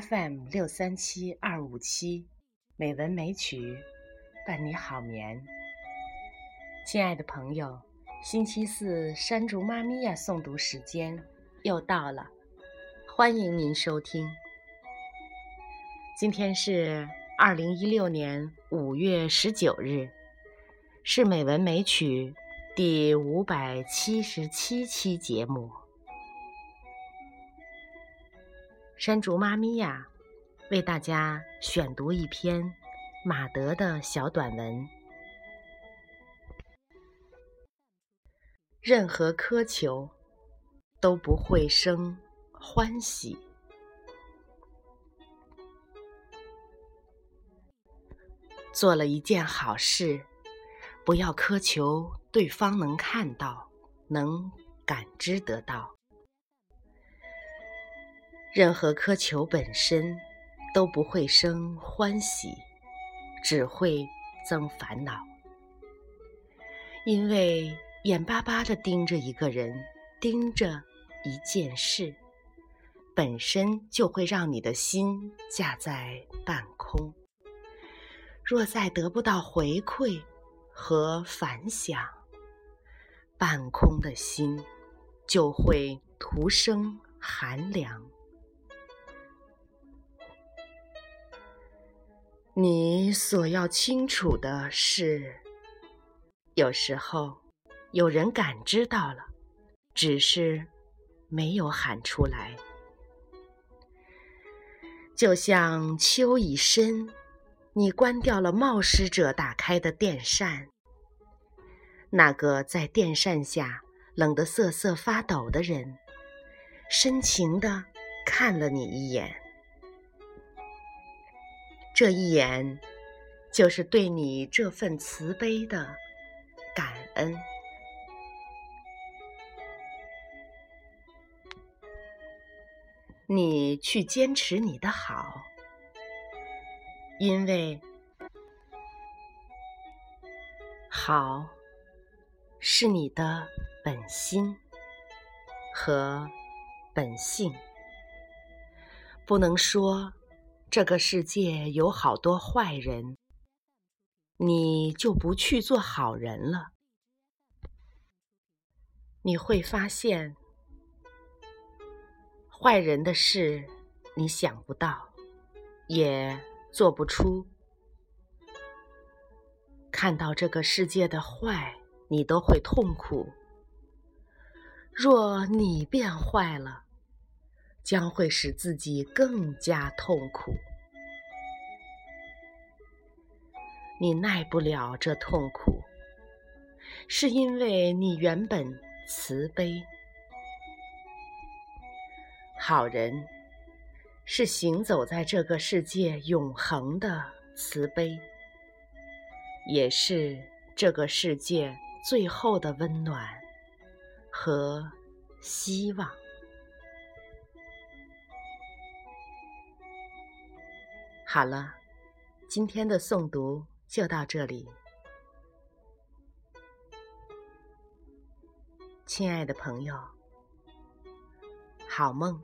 FM 六三七二五七，美文美曲，伴你好眠。亲爱的朋友，星期四山竹妈咪呀诵读时间又到了，欢迎您收听。今天是二零一六年五月十九日，是美文美曲第五百七十七期节目。山竹妈咪呀，为大家选读一篇马德的小短文。任何苛求都不会生欢喜。做了一件好事，不要苛求对方能看到、能感知得到。任何苛求本身都不会生欢喜，只会增烦恼。因为眼巴巴地盯着一个人，盯着一件事，本身就会让你的心架在半空。若再得不到回馈和反响，半空的心就会徒生寒凉。你所要清楚的是，有时候有人感知到了，只是没有喊出来，就像秋已深。你关掉了冒失者打开的电扇，那个在电扇下冷得瑟瑟发抖的人，深情地看了你一眼。这一眼，就是对你这份慈悲的感恩。你去坚持你的好。因为好是你的本心和本性，不能说这个世界有好多坏人，你就不去做好人了。你会发现，坏人的事你想不到，也。做不出，看到这个世界的坏，你都会痛苦。若你变坏了，将会使自己更加痛苦。你耐不了这痛苦，是因为你原本慈悲，好人。是行走在这个世界永恒的慈悲，也是这个世界最后的温暖和希望。好了，今天的诵读就到这里，亲爱的朋友，好梦。